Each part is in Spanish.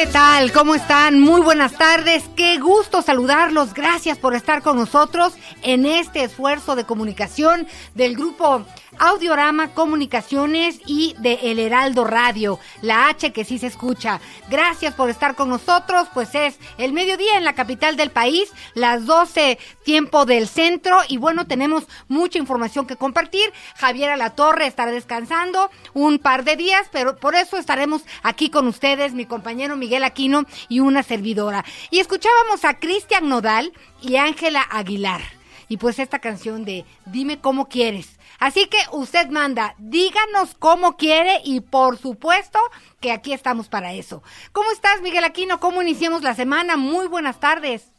¿Qué tal? ¿Cómo están? Muy buenas tardes. Qué gusto saludarlos. Gracias por estar con nosotros en este esfuerzo de comunicación del grupo Audiorama Comunicaciones y de El Heraldo Radio, la H que sí se escucha. Gracias por estar con nosotros, pues es el mediodía en la capital del país, las 12 tiempo del centro y bueno, tenemos mucha información que compartir. Javier Alatorre estará descansando un par de días, pero por eso estaremos aquí con ustedes, mi compañero Miguel Aquino y una servidora. Y escuchábamos a Cristian Nodal y Ángela Aguilar. Y pues esta canción de Dime cómo quieres. Así que usted manda, díganos cómo quiere y por supuesto que aquí estamos para eso. ¿Cómo estás, Miguel Aquino? ¿Cómo iniciamos la semana? Muy buenas tardes.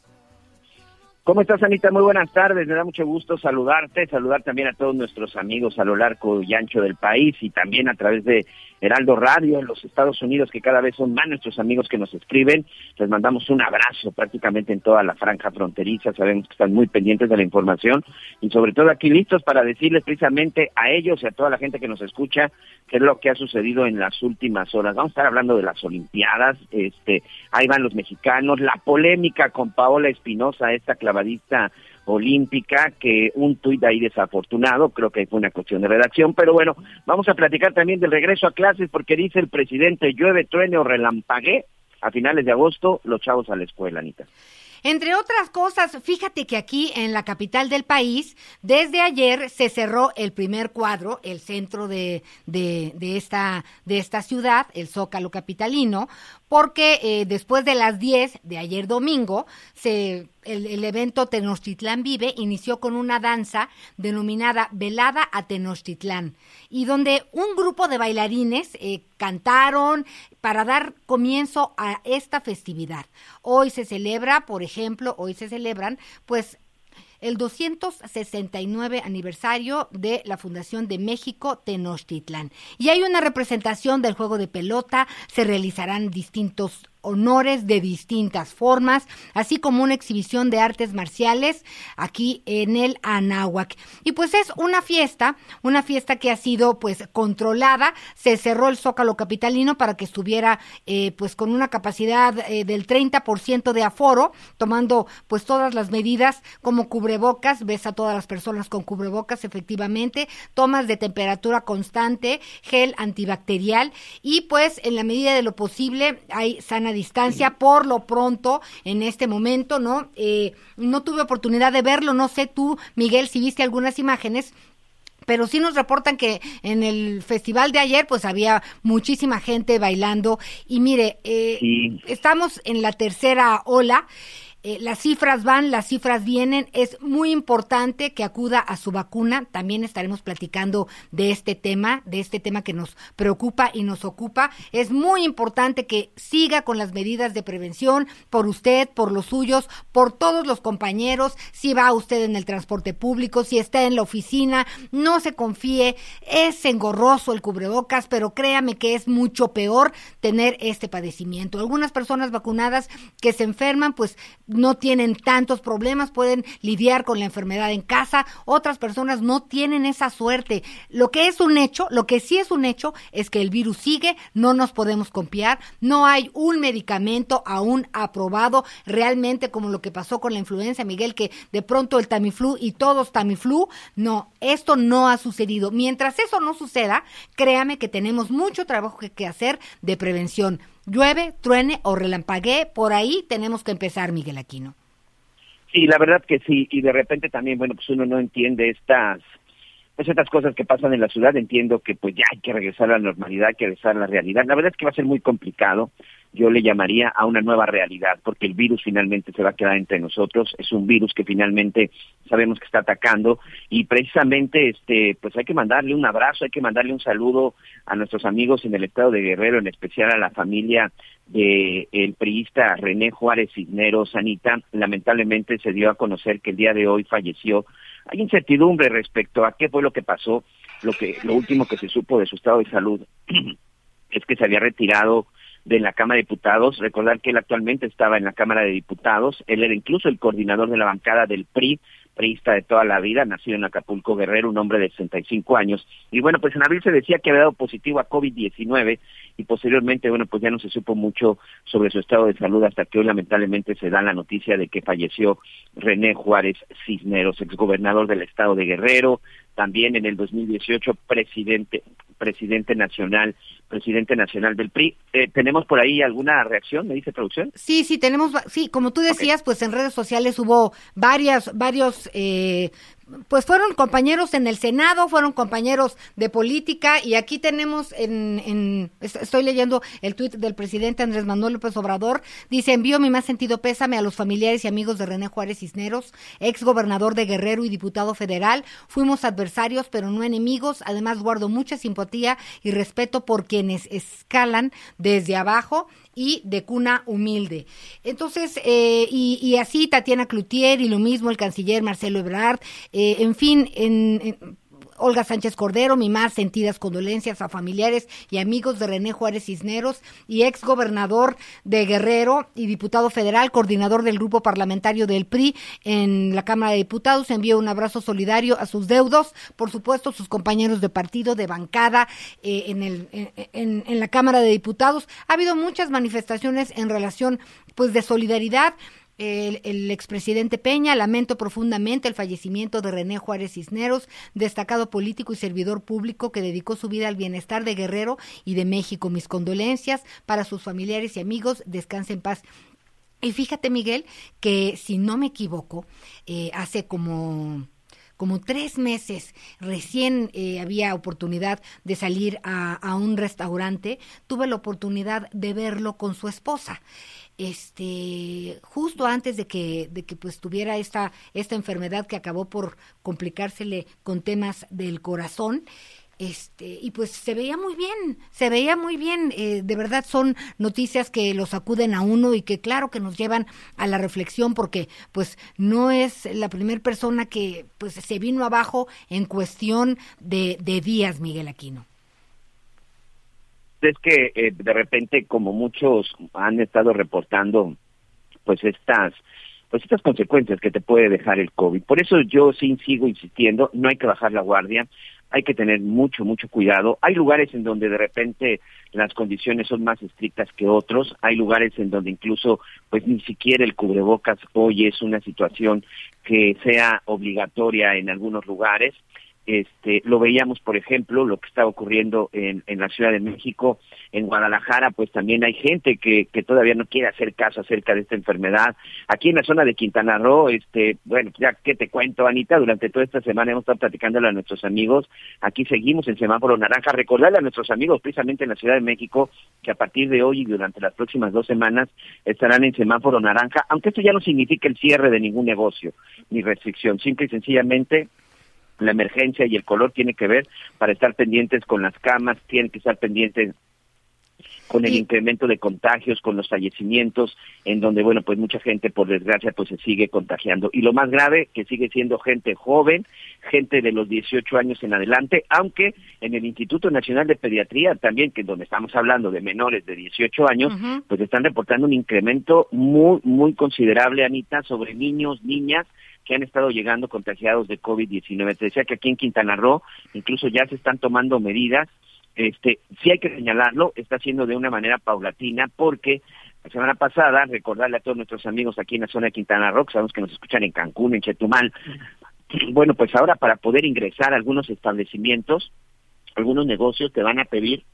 ¿Cómo estás, Anita? Muy buenas tardes. Me da mucho gusto saludarte, saludar también a todos nuestros amigos a lo largo y ancho del país y también a través de Heraldo Radio en los Estados Unidos, que cada vez son más nuestros amigos que nos escriben. Les mandamos un abrazo prácticamente en toda la franja fronteriza. Sabemos que están muy pendientes de la información y sobre todo aquí listos para decirles precisamente a ellos y a toda la gente que nos escucha qué es lo que ha sucedido en las últimas horas. Vamos a estar hablando de las Olimpiadas, este, ahí van los mexicanos, la polémica con Paola Espinosa, esta clavadista olímpica, que un tuit ahí desafortunado, creo que fue una cuestión de redacción, pero bueno, vamos a platicar también del regreso a clases porque dice el presidente, llueve, truene o relampagué, a finales de agosto los chavos a la escuela, Anita. Entre otras cosas, fíjate que aquí en la capital del país, desde ayer se cerró el primer cuadro, el centro de, de esta, de esta ciudad, el Zócalo Capitalino, porque eh, después de las 10 de ayer domingo, se, el, evento Tenochtitlán Vive inició con una danza denominada Velada a Tenochtitlán, y donde un grupo de bailarines eh, cantaron para dar comienzo a esta festividad. Hoy se celebra, por ejemplo, hoy se celebran, pues, el 269 aniversario de la Fundación de México Tenochtitlán. Y hay una representación del juego de pelota, se realizarán distintos honores de distintas formas, así como una exhibición de artes marciales aquí en el Anáhuac. Y pues es una fiesta, una fiesta que ha sido pues controlada, se cerró el Zócalo Capitalino para que estuviera eh, pues con una capacidad eh, del 30% de aforo, tomando pues todas las medidas como cubrebocas, ves a todas las personas con cubrebocas efectivamente, tomas de temperatura constante, gel antibacterial. Y pues en la medida de lo posible hay sana distancia por lo pronto en este momento, ¿no? Eh, no tuve oportunidad de verlo, no sé tú, Miguel, si viste algunas imágenes, pero sí nos reportan que en el festival de ayer pues había muchísima gente bailando y mire, eh, Sí. estamos en la tercera ola. Eh, las cifras van, las cifras vienen. Es muy importante que acuda a su vacuna. También estaremos platicando de este tema, de este tema que nos preocupa y nos ocupa. Es muy importante que siga con las medidas de prevención por usted, por los suyos, por todos los compañeros. Si va usted en el transporte público, si está en la oficina, no se confíe. Es engorroso el cubrebocas, pero créame que es mucho peor tener este padecimiento. Algunas personas vacunadas que se enferman, pues no tienen tantos problemas, pueden lidiar con la enfermedad en casa, otras personas no tienen esa suerte. Lo que es un hecho, lo que sí es un hecho es que el virus sigue, no nos podemos confiar, no hay un medicamento aún aprobado realmente como lo que pasó con la influenza, Miguel, que de pronto el Tamiflu y todos Tamiflu, no, esto no ha sucedido. Mientras eso no suceda, créame que tenemos mucho trabajo que, que hacer de prevención. Llueve, truene o relampaguee, por ahí tenemos que empezar, Miguel Aquino. Sí, la verdad que sí, y de repente también, bueno, pues uno no entiende estas pues estas cosas que pasan en la ciudad, entiendo que pues ya hay que regresar a la normalidad, hay que regresar a la realidad. La verdad es que va a ser muy complicado. Yo le llamaría a una nueva realidad, porque el virus finalmente se va a quedar entre nosotros. Es un virus que finalmente sabemos que está atacando y precisamente, este, pues hay que mandarle un abrazo, hay que mandarle un saludo a nuestros amigos en el estado de Guerrero, en especial a la familia de el priista René Juárez Cisneros, Anita. Lamentablemente se dio a conocer que el día de hoy falleció hay incertidumbre respecto a qué fue lo que pasó. Lo que lo último que se supo de su estado de salud es que se había retirado de la Cámara de Diputados. Recordar que él actualmente estaba en la Cámara de Diputados. Él era incluso el coordinador de la bancada del PRI priista de toda la vida, nacido en Acapulco Guerrero, un hombre de 65 años. Y bueno, pues en abril se decía que había dado positivo a COVID-19 y posteriormente, bueno, pues ya no se supo mucho sobre su estado de salud hasta que hoy lamentablemente se da la noticia de que falleció René Juárez Cisneros, exgobernador del estado de Guerrero, también en el 2018 presidente presidente nacional, presidente nacional del PRI. Eh, ¿Tenemos por ahí alguna reacción, me dice producción? Sí, sí, tenemos, sí, como tú decías, pues en redes sociales hubo varias, varios eh, pues fueron compañeros en el Senado, fueron compañeros de política y aquí tenemos en, estoy leyendo el tuit del presidente Andrés Manuel López Obrador, dice envío mi más sentido pésame a los familiares y amigos de René Juárez Cisneros, ex gobernador de Guerrero y diputado federal, fuimos adversarios pero no enemigos, además guardo mucha simpatía y respeto por quienes escalan desde abajo y de cuna humilde. Entonces, eh, y, así Tatiana Cloutier y lo mismo el canciller Marcelo Ebrard, eh, en fin, en Olga Sánchez Cordero, mi más sentidas condolencias a familiares y amigos de René Juárez Cisneros y ex gobernador de Guerrero y diputado federal, coordinador del grupo parlamentario del PRI en la Cámara de Diputados. Envío un abrazo solidario a sus deudos, por supuesto, sus compañeros de partido, de bancada eh, en, el, en, en la Cámara de Diputados. Ha habido muchas manifestaciones en relación pues de solidaridad el, expresidente Peña, lamento profundamente el fallecimiento de René Juárez Cisneros, destacado político y servidor público que dedicó su vida al bienestar de Guerrero y de México. Mis condolencias para sus familiares y amigos. Descanse en paz. Y fíjate, Miguel, que si no me equivoco, eh, hace como como tres meses recién eh, había oportunidad de salir a, a, un restaurante, tuve la oportunidad de verlo con su esposa. Este justo antes de que de que pues tuviera esta esta enfermedad que acabó por complicársele con temas del corazón este y pues se veía muy bien se veía muy bien eh, de verdad son noticias que los acuden a uno y que claro que nos llevan a la reflexión porque pues no es la primera persona que pues se vino abajo en cuestión de, de días Miguel Aquino es que eh, de repente, como muchos han estado reportando, pues estas pues estas consecuencias que te puede dejar el COVID. Por eso yo sí sigo insistiendo, no hay que bajar la guardia, hay que tener mucho, mucho cuidado. Hay lugares en donde de repente las condiciones son más estrictas que otros, hay lugares en donde incluso pues ni siquiera el cubrebocas hoy es una situación que sea obligatoria en algunos lugares. Este, lo veíamos, por ejemplo, lo que está ocurriendo en, en la Ciudad de México, en Guadalajara, pues también hay gente que, que todavía no quiere hacer caso acerca de esta enfermedad. Aquí en la zona de Quintana Roo, este, bueno, ya que te cuento, Anita, durante toda esta semana hemos estado platicándole a nuestros amigos. Aquí seguimos en semáforo naranja. Recordarle a nuestros amigos, precisamente en la Ciudad de México, que a partir de hoy y durante las próximas dos semanas estarán en semáforo naranja, aunque esto ya no significa el cierre de ningún negocio ni restricción, simple y sencillamente la emergencia y el color tiene que ver para estar pendientes con las camas, tienen que estar pendientes con el incremento de contagios, con los fallecimientos, en donde, bueno, pues mucha gente, por desgracia, pues se sigue contagiando. Y lo más grave, que sigue siendo gente joven, gente de los 18 años en adelante, aunque en el Instituto Nacional de Pediatría también, que es donde estamos hablando de menores de 18 años, pues están reportando un incremento muy, muy considerable, Anita, sobre niños, niñas que han estado llegando contagiados de COVID-19. Te decía que aquí en Quintana Roo incluso ya se están tomando medidas. Este, sí hay que señalarlo, está haciendo de una manera paulatina porque la semana pasada, recordarle a todos nuestros amigos aquí en la zona de Quintana Roo, que sabemos que nos escuchan en Cancún, en Chetumal, bueno, pues ahora para poder ingresar a algunos establecimientos, algunos negocios te van a pedir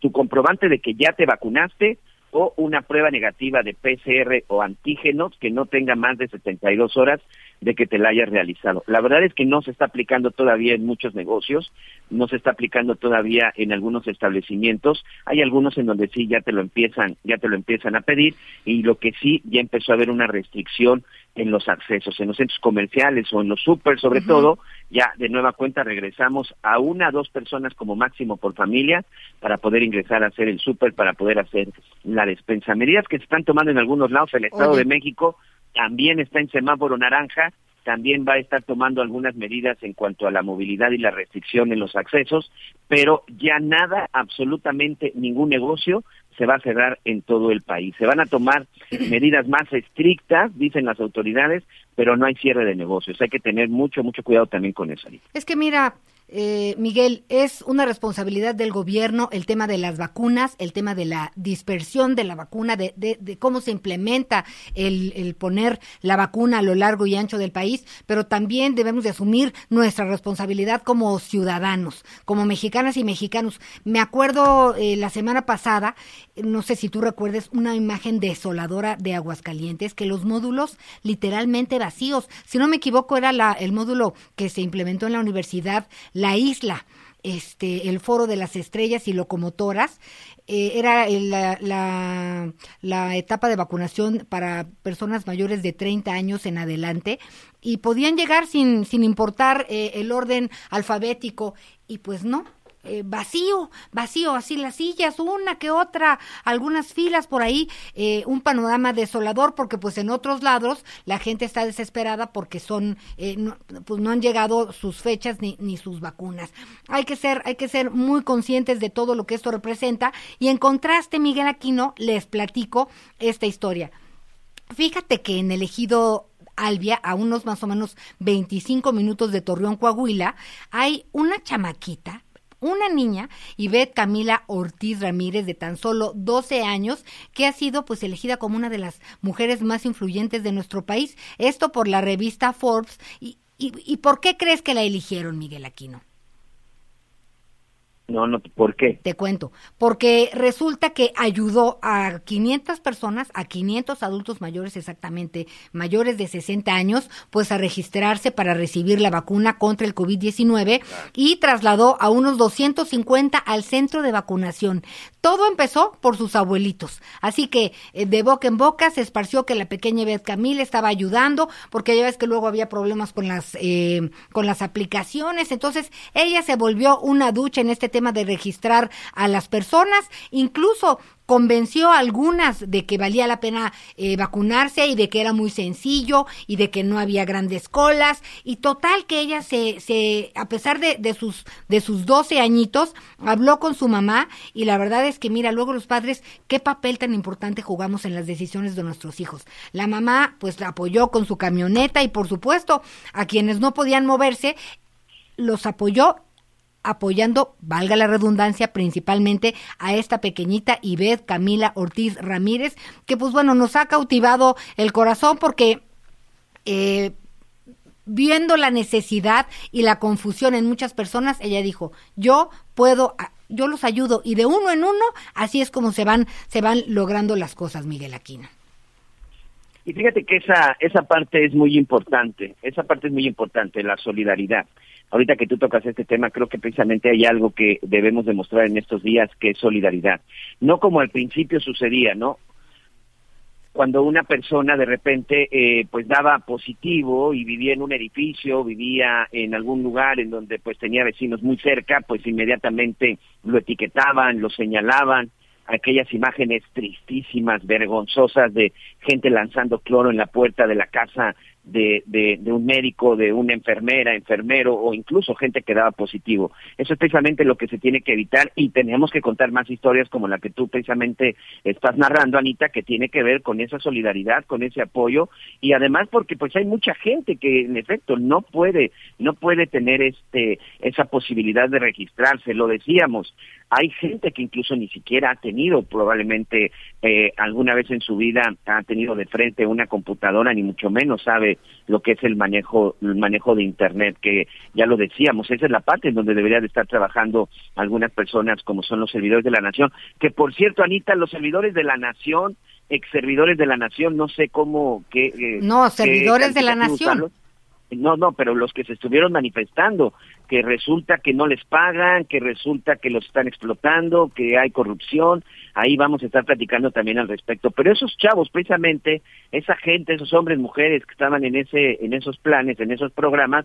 tu comprobante de que ya te vacunaste o una prueba negativa de PCR o antígenos que no tenga más de 72 horas de que te la hayas realizado. La verdad es que no se está aplicando todavía en muchos negocios, no se está aplicando todavía en algunos establecimientos. Hay algunos en donde sí ya te lo empiezan, ya te lo empiezan a pedir y lo que sí ya empezó a haber una restricción en los accesos, en los centros comerciales o en los super, sobre todo, ya de nueva cuenta regresamos a una o dos personas como máximo por familia para poder ingresar a hacer el súper, para poder hacer la despensa. Medidas que se están tomando en algunos lados, el Estado Oye. de México también está en semáforo naranja, también va a estar tomando algunas medidas en cuanto a la movilidad y la restricción en los accesos, pero ya nada, absolutamente ningún negocio se va a cerrar en todo el país. Se van a tomar medidas más estrictas, dicen las autoridades, pero no hay cierre de negocios. Hay que tener mucho, mucho cuidado también con eso. Es que mira, eh, Miguel, es una responsabilidad del gobierno el tema de las vacunas, el tema de la dispersión de la vacuna, de, de- de cómo se implementa el, poner la vacuna a lo largo y ancho del país, pero también debemos de asumir nuestra responsabilidad como ciudadanos, como mexicanas y mexicanos. Me acuerdo eh, la semana pasada, no sé si tú recuerdes, una imagen desoladora de Aguascalientes, que los módulos literalmente vacíos, si no me equivoco era la, el módulo que se implementó en la universidad, la isla, este, el foro de las estrellas y locomotoras, eh, era el- la, la, la etapa de vacunación para personas mayores de 30 años en adelante y podían llegar sin, sin importar eh, el orden alfabético y pues no, eh, vacío, vacío, así las sillas, una que otra, algunas filas por ahí, eh, un panorama desolador porque pues en otros lados la gente está desesperada porque son, eh, no, pues no han llegado sus fechas ni, ni sus vacunas. Hay que ser, hay que ser muy conscientes de todo lo que esto representa y en contraste, Miguel Aquino, les platico esta historia. Fíjate que en el ejido Albia, a unos más o menos 25 minutos de Torreón, Coahuila, hay una chamaquita, una niña, Ivette Camila Ortiz Ramírez, de tan solo 12 años, que ha sido pues elegida como una de las mujeres más influyentes de nuestro país. Esto por la revista Forbes. ¿Y, y, y por qué crees que la eligieron, Miguel Aquino? No, no, ¿por qué? Te cuento, porque resulta que ayudó a 500 personas, a 500 adultos mayores exactamente, mayores de 60 años, pues a registrarse para recibir la vacuna contra el COVID-19 y trasladó a unos 250 al centro de vacunación. Todo empezó por sus abuelitos. Así que eh, de boca en boca se esparció que la pequeña Beth Camila estaba ayudando, porque ya ves que luego había problemas con las, eh, con las aplicaciones. Entonces ella se volvió una ducha en este tema de registrar a las personas. Incluso convenció a algunas de que valía la pena eh, vacunarse y de que era muy sencillo y de que no había grandes colas y total que ella se, se a pesar de, de sus de sus 12 añitos habló con su mamá y la verdad es que mira luego los padres qué papel tan importante jugamos en las decisiones de nuestros hijos la mamá pues la apoyó con su camioneta y por supuesto a quienes no podían moverse los apoyó apoyando, valga la redundancia, principalmente a esta pequeñita Ivette Camila Ortiz Ramírez, que pues bueno, nos ha cautivado el corazón porque eh, viendo la necesidad y la confusión en muchas personas, ella dijo, yo puedo, a- yo los ayudo y de uno en uno, así es como se van, se van logrando las cosas, Miguel Aquino. Y fíjate que esa, esa parte es muy importante, esa parte es muy importante, la solidaridad. Ahorita que tú tocas este tema, creo que precisamente hay algo que debemos demostrar en estos días, que es solidaridad. No como al principio sucedía, ¿no? cuando una persona de repente eh, pues daba positivo y vivía en un edificio, vivía en algún lugar en donde pues tenía vecinos muy cerca, pues inmediatamente lo etiquetaban, lo señalaban, aquellas imágenes tristísimas, vergonzosas de gente lanzando cloro en la puerta de la casa de, de, un médico, de una enfermera, enfermero o incluso gente que daba positivo. Eso es precisamente lo que se tiene que evitar y tenemos que contar más historias como la que tú precisamente estás narrando, Anita, que tiene que ver con esa solidaridad, con ese apoyo y además porque pues hay mucha gente que en efecto no puede, no puede tener este, esa posibilidad de registrarse, lo decíamos, hay gente que incluso ni siquiera ha tenido probablemente eh, alguna vez en su vida ha tenido de frente una computadora ni mucho menos sabe lo que es el manejo el manejo de internet que ya lo decíamos esa es la parte en donde debería de estar trabajando algunas personas como son los servidores de la nación que por cierto Anita los servidores de la nación ex servidores de la nación no sé cómo que eh, no servidores de la nación. no, no, pero los que se estuvieron manifestando, que resulta que no les pagan, que resulta que los están explotando, que hay corrupción, ahí vamos a estar platicando también al respecto. Pero esos chavos, precisamente, esa gente, esos hombres, mujeres que estaban en ese, en esos planes, en esos programas,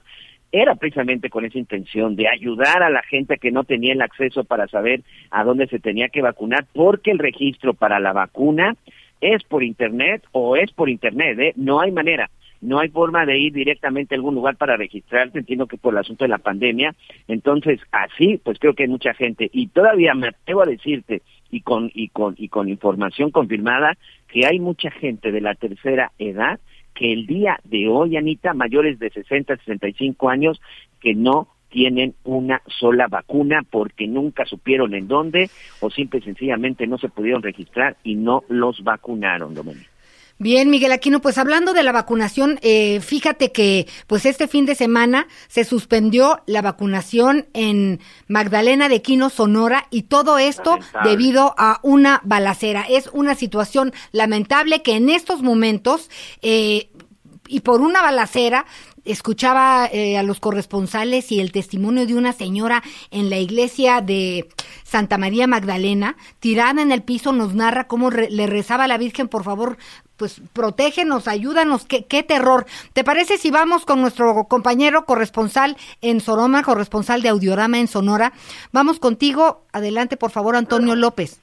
era precisamente con esa intención de ayudar a la gente que no tenía el acceso para saber a dónde se tenía que vacunar, porque el registro para la vacuna es por internet o es por internet, ¿eh? no hay manera no hay forma de ir directamente a algún lugar para registrarse, entiendo que por el asunto de la pandemia, entonces así pues creo que hay mucha gente y todavía me atrevo a decirte y con y con y con información confirmada que hay mucha gente de la tercera edad que el día de hoy, Anita, mayores de 60, 65 años que no tienen una sola vacuna porque nunca supieron en dónde o simple y sencillamente no se pudieron registrar y no los vacunaron, Domenico. Bien, Miguel Aquino, pues hablando de la vacunación, eh, fíjate que pues este fin de semana se suspendió la vacunación en Magdalena de Quino, Sonora, y todo esto debido a una balacera. Es una situación lamentable que en estos momentos eh, y por una balacera escuchaba eh, a los corresponsales y el testimonio de una señora en la iglesia de Santa María Magdalena, tirada en el piso, nos narra cómo le rezaba a la Virgen, por favor, pues protégenos, ayúdanos, qué, qué terror. ¿Te parece si vamos con nuestro compañero corresponsal en Soroma, corresponsal de Audiorama en Sonora? Vamos contigo, adelante por favor, Antonio López.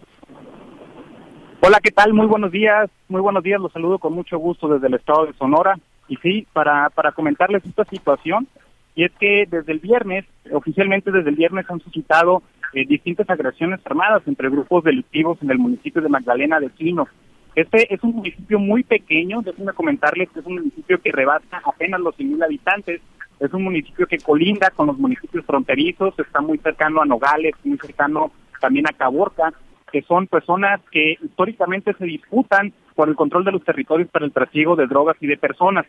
Hola, ¿qué tal? Muy buenos días, muy buenos días, los saludo con mucho gusto desde el estado de Sonora. Y sí, para, para comentarles esta situación, y es que desde el viernes, oficialmente desde el viernes han suscitado eh, distintas agresiones armadas entre grupos delictivos en el municipio de Magdalena de Quino. Este es un municipio muy pequeño, déjenme comentarles que es un municipio que rebasa apenas los 100.000 habitantes, es un municipio que colinda con los municipios fronterizos, está muy cercano a Nogales, muy cercano también a Caborca, que son personas que históricamente se disputan por el control de los territorios para el trasiego de drogas y de personas.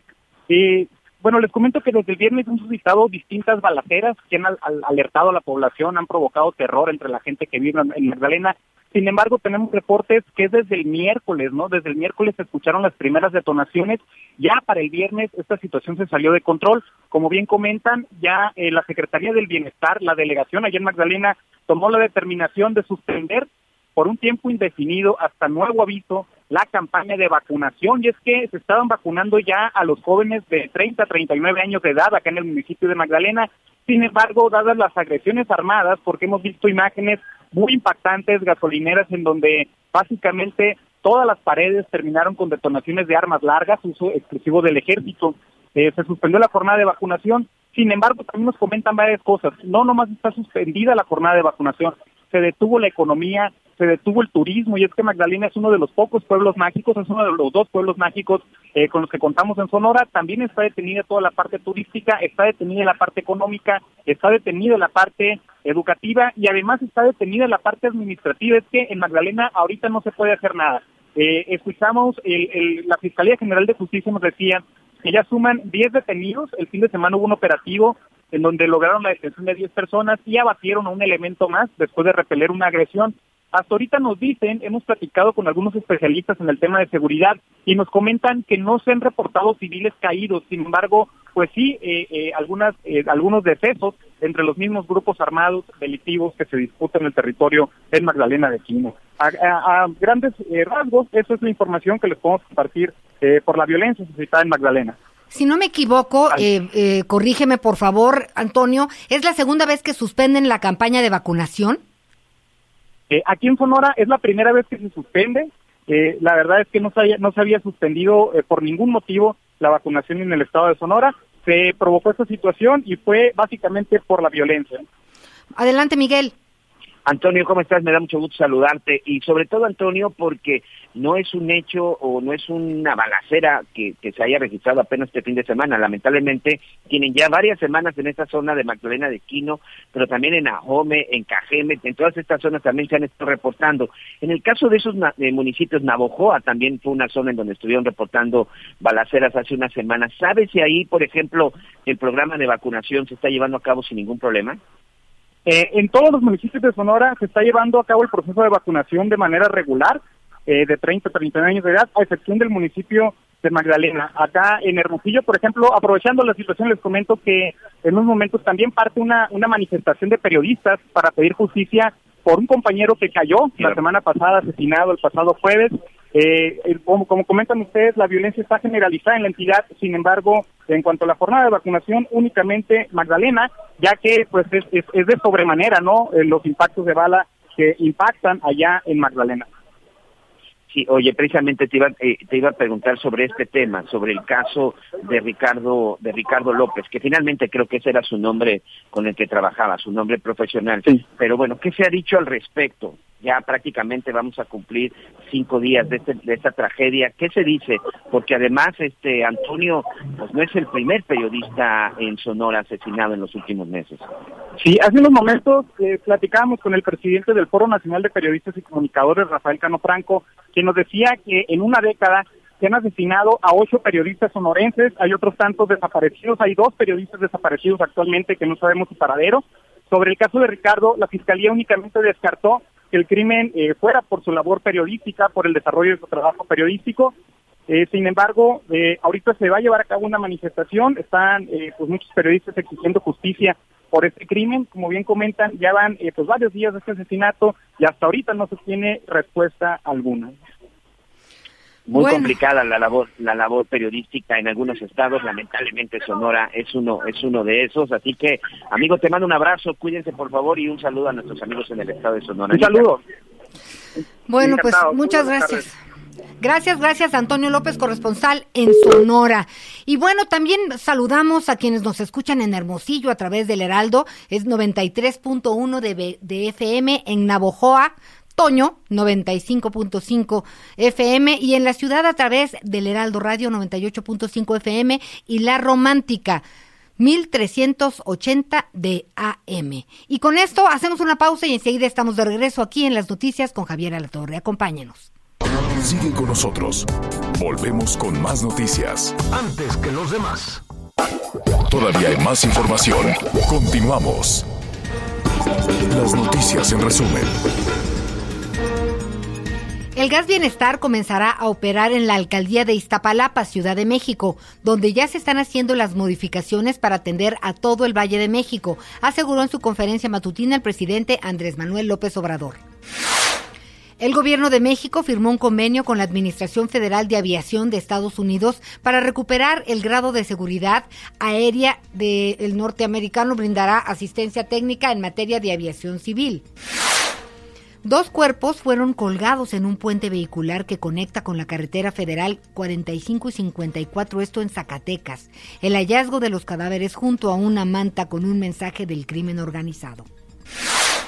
Y bueno, les comento que desde el viernes han suscitado distintas balaceras que han alertado a la población, han provocado terror entre la gente que vive en Magdalena. Sin embargo, tenemos reportes que es desde el miércoles, ¿no? Desde el miércoles se escucharon las primeras detonaciones. Ya para el viernes esta situación se salió de control. Como bien comentan, ya eh, la Secretaría del Bienestar, la delegación allá en Magdalena, tomó la determinación de suspender por un tiempo indefinido hasta nuevo aviso la campaña de vacunación y es que se estaban vacunando ya a los jóvenes de 30 a 39 años de edad acá en el municipio de Magdalena. Sin embargo, dadas las agresiones armadas, porque hemos visto imágenes muy impactantes, gasolineras, en donde básicamente todas las paredes terminaron con detonaciones de armas largas, uso exclusivo del ejército. Eh, se suspendió la jornada de vacunación. Sin embargo, también nos comentan varias cosas. No nomás está suspendida la jornada de vacunación, se detuvo la economía, se detuvo el turismo y es que Magdalena es uno de los pocos pueblos mágicos, es uno de los dos pueblos mágicos eh, con los que contamos en Sonora. También está detenida toda la parte turística, está detenida la parte económica, está detenida la parte educativa y además está detenida la parte administrativa. Es que en Magdalena ahorita no se puede hacer nada. Eh, escuchamos, el, la Fiscalía General de Justicia nos decía que ya suman 10 detenidos, el fin de semana hubo un operativo en donde lograron la detención de 10 personas y abatieron a un elemento más después de repeler una agresión. Hasta ahorita nos dicen, hemos platicado con algunos especialistas en el tema de seguridad y nos comentan que no se han reportado civiles caídos, sin embargo, pues sí, eh, eh, algunas, eh, algunos decesos entre los mismos grupos armados delictivos que se disputan el territorio en Magdalena de Quino. A, a- a grandes eh, rasgos, esa es la información que les podemos compartir eh, por la violencia suscitada en Magdalena. Si no me equivoco, eh, eh, corrígeme por favor, Antonio, ¿es la segunda vez que suspenden la campaña de vacunación? Eh, aquí en Sonora es la primera vez que se suspende. Eh, la verdad es que no se, había- no se había suspendido eh, por ningún motivo la vacunación en el estado de Sonora. Se provocó esta situación y fue básicamente por la violencia. Adelante, Miguel. Antonio, ¿cómo estás? Me da mucho gusto saludarte y sobre todo, Antonio, porque no es un hecho o no es una balacera que, que se haya registrado apenas este fin de semana. Lamentablemente, tienen ya varias semanas en esta zona de Magdalena de Quino, pero también en Ajome, en Cajeme, en todas estas zonas también se han estado reportando. En el caso de esos de municipios, Navojoa también fue una zona en donde estuvieron reportando balaceras hace unas semanas. ¿Sabes si ahí, por ejemplo, el programa de vacunación se está llevando a cabo sin ningún problema? Eh, en todos los municipios de Sonora se está llevando a cabo el proceso de vacunación de manera regular, eh, de 30 a 39 años de edad, a excepción del municipio de Magdalena. Acá en Hermosillo, por ejemplo, aprovechando la situación, les comento que en unos momentos también parte una, una manifestación de periodistas para pedir justicia por un compañero que cayó la semana pasada, asesinado el pasado jueves. Eh, como, como comentan ustedes, la violencia está generalizada en la entidad, sin embargo, en cuanto a la jornada de vacunación, únicamente Magdalena, ya que pues es, es, es de sobremanera, ¿no? Eh, los impactos de bala que impactan allá en Magdalena. Sí, oye, precisamente te iba, eh, te iba a preguntar sobre este tema, sobre el caso de Ricardo, de Ricardo López, que finalmente creo que ese era su nombre con el que trabajaba, su nombre profesional. Pero bueno, ¿qué se ha dicho al respecto? Ya prácticamente vamos a cumplir cinco días de, este- de esta tragedia. ¿Qué se dice? Porque además, este Antonio, pues no es el primer periodista en Sonora asesinado en los últimos meses. Sí, hace unos momentos eh, platicábamos con el presidente del Foro Nacional de Periodistas y Comunicadores, Rafael Cano Franco, que nos decía que en una década se han asesinado a ocho periodistas sonorenses, hay otros tantos desaparecidos, hay dos periodistas desaparecidos actualmente que no sabemos su paradero. Sobre el caso de Ricardo, la Fiscalía únicamente descartó que el crimen eh, fuera por su labor periodística, por el desarrollo de su trabajo periodístico. Eh, sin embargo, eh, ahorita se va a llevar a cabo una manifestación, están eh, pues muchos periodistas exigiendo justicia por este crimen, como bien comentan, ya van eh, pues varios días de este asesinato y hasta ahorita no se tiene respuesta alguna. Muy Bueno. complicada la labor la labor periodística en algunos estados lamentablemente Sonora es uno es uno de esos así que amigo te mando un abrazo cuídense por favor y un saludo a nuestros amigos en el estado de Sonora Un saludo. Bueno, pues muchas buenas gracias. Gracias, gracias Antonio López, corresponsal en Sonora. Y bueno, también saludamos a quienes nos escuchan en Hermosillo a través del Heraldo, es 93.1 de, de FM en Navojoa, Toño 95.5 FM y en la ciudad a través del Heraldo Radio 98.5 FM y La Romántica 1380 de AM. Y con esto hacemos una pausa y enseguida estamos de regreso aquí en las noticias con Javier Alatorre. Acompáñenos. Sigue con nosotros. Volvemos con más noticias. Antes que los demás. Todavía hay más información. Continuamos. Las noticias en resumen. El Gas Bienestar comenzará a operar en la alcaldía de Iztapalapa, Ciudad de México, donde ya se están haciendo las modificaciones para atender a todo el Valle de México, aseguró en su conferencia matutina el presidente Andrés Manuel López Obrador. El gobierno de México firmó un convenio con la Administración Federal de Aviación de Estados Unidos para recuperar el grado de seguridad aérea del norteamericano. Brindará asistencia técnica en materia de aviación civil. Dos cuerpos fueron colgados en un puente vehicular que conecta con la carretera federal 45 y 54, esto en Zacatecas. El hallazgo de los cadáveres junto a una manta con un mensaje del crimen organizado.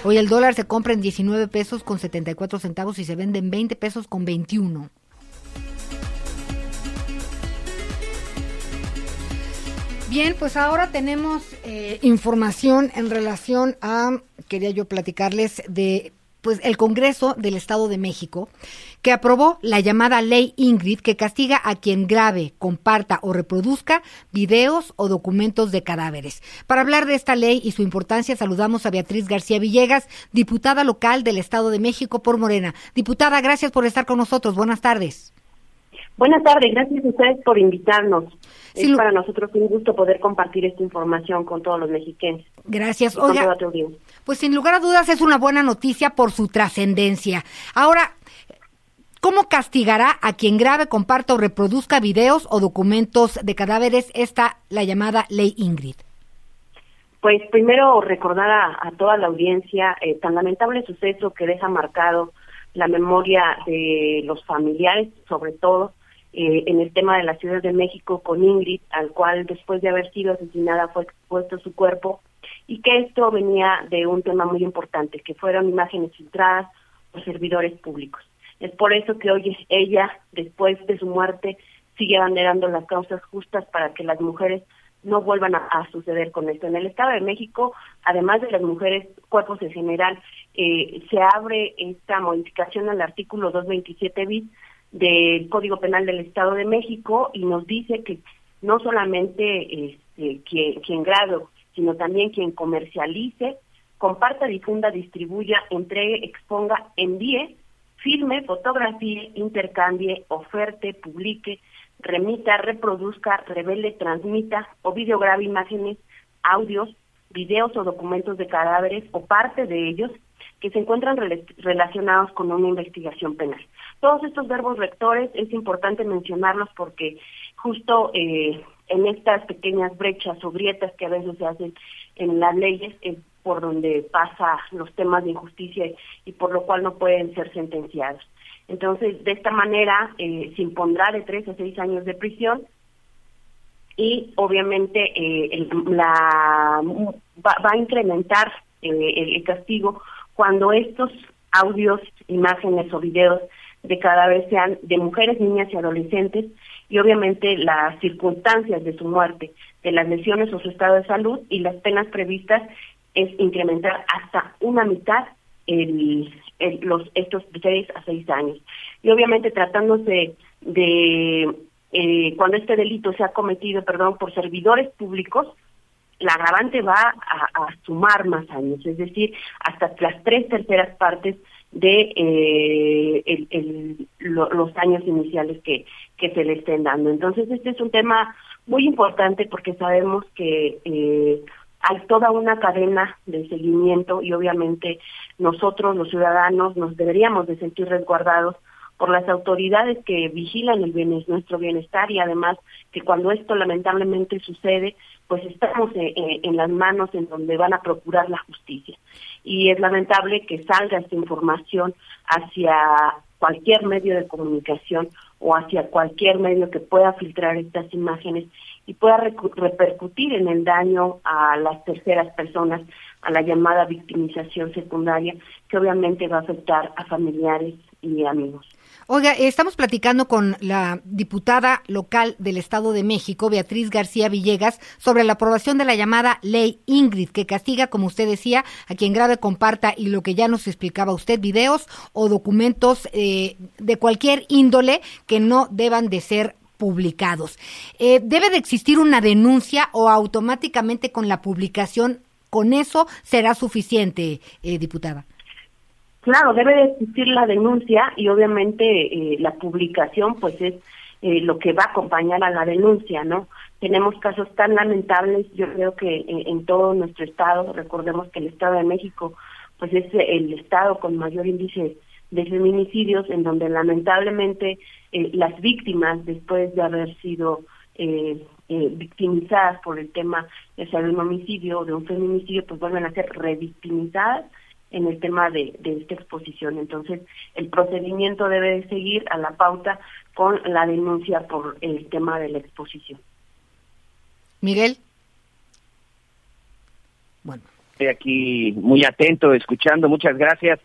Hoy el dólar se compra en 19 pesos con 74 centavos y se vende en 20 pesos con 21. Bien, pues ahora tenemos eh, información en relación a, quería yo platicarles de, pues el Congreso del Estado de México, que aprobó la llamada Ley Ingrid, que castiga a quien grabe, comparta o reproduzca videos o documentos de cadáveres. Para hablar de esta ley y su importancia, saludamos a Beatriz García Villegas, diputada local del Estado de México por Morena. Diputada, gracias por estar con nosotros. Buenas tardes. Buenas tardes, gracias a ustedes por invitarnos. es para nosotros un gusto poder compartir esta información con todos los mexicanos. Gracias. Oiga, pues sin lugar a dudas es una buena noticia por su trascendencia. Ahora, ¿Cómo castigará a quien grabe, comparta o reproduzca videos o documentos de cadáveres esta la llamada ley Ingrid? Pues primero recordar a, toda la audiencia eh, tan lamentable suceso que deja marcado la memoria de los familiares, sobre todo eh, en el tema de la Ciudad de México con Ingrid, al cual después de haber sido asesinada fue expuesto su cuerpo, y que esto venía de un tema muy importante, que fueron imágenes filtradas por servidores públicos. Es por eso que hoy ella, después de su muerte, sigue abanderando las causas justas para que las mujeres no vuelvan a, suceder con esto. En el Estado de México, además de las mujeres, cuerpos en general, eh, se abre esta modificación al artículo 227 bis del Código Penal del Estado de México y nos dice que no solamente este, quien, quien grado, sino también quien comercialice, comparta, difunda, distribuya, entregue, exponga, envíe filme, fotografíe, intercambie, oferte, publique, remita, reproduzca, revele, transmita o videograbe imágenes, audios, videos o documentos de cadáveres o parte de ellos que se encuentran relacionados con una investigación penal. Todos estos verbos rectores es importante mencionarlos porque justo eh, en estas pequeñas brechas o grietas que a veces se hacen en las leyes es por donde pasa los temas de injusticia y por lo cual no pueden ser sentenciados. Entonces, de esta manera eh, se impondrá de tres a seis años de prisión y obviamente eh, la, va, a incrementar el, castigo cuando estos audios, imágenes o videos de cada vez sean de mujeres, niñas y adolescentes y obviamente las circunstancias de su muerte, de las lesiones o su estado de salud y las penas previstas es incrementar hasta una mitad los estos seis a seis años. Y obviamente tratándose de eh, cuando este delito sea cometido, perdón, por servidores públicos, la agravante va a, sumar más años, es decir, hasta las tres terceras partes de eh, el, los años iniciales que, que se le estén dando. Entonces, este es un tema muy importante porque sabemos que eh, hay toda una cadena de seguimiento y obviamente nosotros los ciudadanos nos deberíamos de sentir resguardados por las autoridades que vigilan el nuestro bienestar y además que cuando esto lamentablemente sucede, pues estamos en, en, las manos en donde van a procurar la justicia. Y es lamentable que salga esta información hacia cualquier medio de comunicación o hacia cualquier medio que pueda filtrar estas imágenes y pueda repercutir en el daño a las terceras personas, a la llamada victimización secundaria, que obviamente va a afectar a familiares y amigos. Oiga, estamos platicando con la diputada local del Estado de México, Beatriz García Villegas, sobre la aprobación de la llamada Ley Ingrid, que castiga, como usted decía, a quien grave comparta y lo que ya nos explicaba usted, videos o documentos eh, de cualquier índole que no deban de ser publicados. Eh, ¿Debe de existir una denuncia o automáticamente con la publicación, con eso será suficiente, eh, diputada? Claro, debe de existir la denuncia y obviamente eh, la publicación pues es lo que va a acompañar a la denuncia, ¿no? Tenemos casos tan lamentables, yo creo que en todo nuestro estado, recordemos que el Estado de México pues es el estado con mayor índice de feminicidios en donde lamentablemente eh, las víctimas, después de haber sido eh, eh, victimizadas por el tema de de un homicidio o de un feminicidio, pues vuelven a ser revictimizadas en el tema de, de esta exposición. Entonces, el procedimiento debe de seguir a la pauta con la denuncia por el tema de la exposición. Miguel. Bueno. Estoy aquí muy atento, escuchando. Muchas gracias.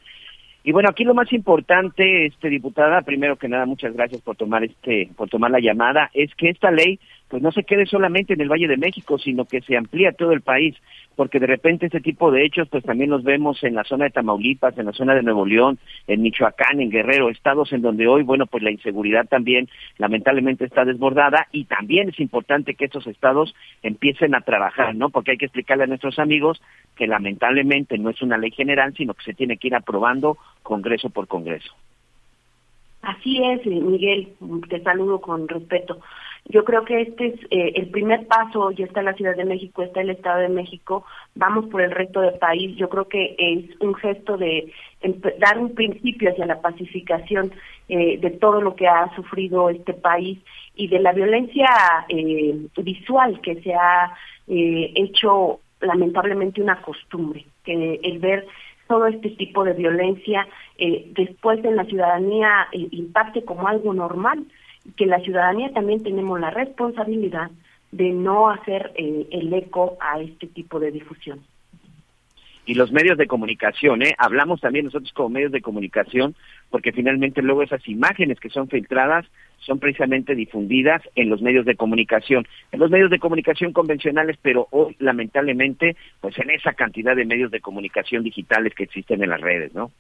Y bueno, aquí lo más importante, este diputada, primero que nada, muchas gracias por tomar este, por tomar la llamada, es que esta ley pues no se quede solamente en el Valle de México, sino que se amplíe todo el país, porque de repente este tipo de hechos pues también los vemos en la zona de Tamaulipas, en la zona de Nuevo León, en Michoacán, en Guerrero, estados en donde hoy, bueno, pues la inseguridad también lamentablemente está desbordada y también es importante que estos estados empiecen a trabajar, ¿no? Porque hay que explicarle a nuestros amigos que lamentablemente no es una ley general, sino que se tiene que ir aprobando Congreso por Congreso. Así es, Miguel, te saludo con respeto. Yo creo que este es eh, el primer paso, ya está la Ciudad de México, está el Estado de México, vamos por el resto del país. Yo creo que es un gesto de dar un principio hacia la pacificación eh, de todo lo que ha sufrido este país y de la violencia visual que se ha hecho lamentablemente una costumbre, que el ver todo este tipo de violencia eh, después en la ciudadanía eh, impacte como algo normal, que la ciudadanía también tenemos la responsabilidad de no hacer eh, el eco a este tipo de difusión y los medios de comunicación, ¿eh? Hablamos también nosotros como medios de comunicación, porque finalmente luego esas imágenes que son filtradas son precisamente difundidas en los medios de comunicación, en los medios de comunicación convencionales, pero hoy lamentablemente, pues en esa cantidad de medios de comunicación digitales que existen en las redes, ¿no?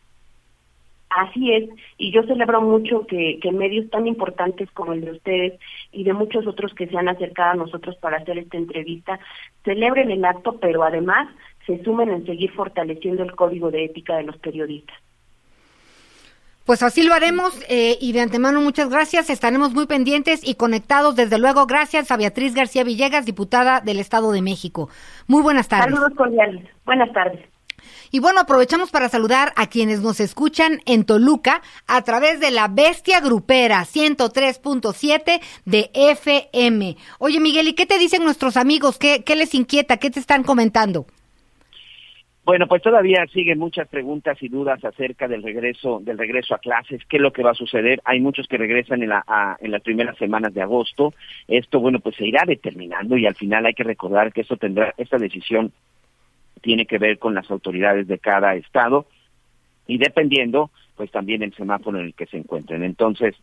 Así es, y yo celebro mucho que, que, medios tan importantes como el de ustedes y de muchos otros que se han acercado a nosotros para hacer esta entrevista celebren el acto, pero además se sumen en seguir fortaleciendo el código de ética de los periodistas. Pues así lo haremos eh, y de antemano muchas gracias. Estaremos muy pendientes y conectados. Desde luego, gracias a Beatriz García Villegas, diputada del Estado de México. Muy buenas tardes. Saludos cordiales. Buenas tardes. Y bueno, aprovechamos para saludar a quienes nos escuchan en Toluca a través de la Bestia Grupera 103.7 de FM. Oye, Miguel, ¿y qué te dicen nuestros amigos? ¿Qué, qué les inquieta? ¿Qué te están comentando? Bueno, pues todavía siguen muchas preguntas y dudas acerca del regreso del regreso a clases, qué es lo que va a suceder. Hay muchos que regresan en, la, en las primeras semanas de agosto. Esto, bueno, pues se irá determinando y al final hay que recordar que esto tendrá esta decisión tiene que ver con las autoridades de cada estado y dependiendo, pues también el semáforo en el que se encuentren. Entonces,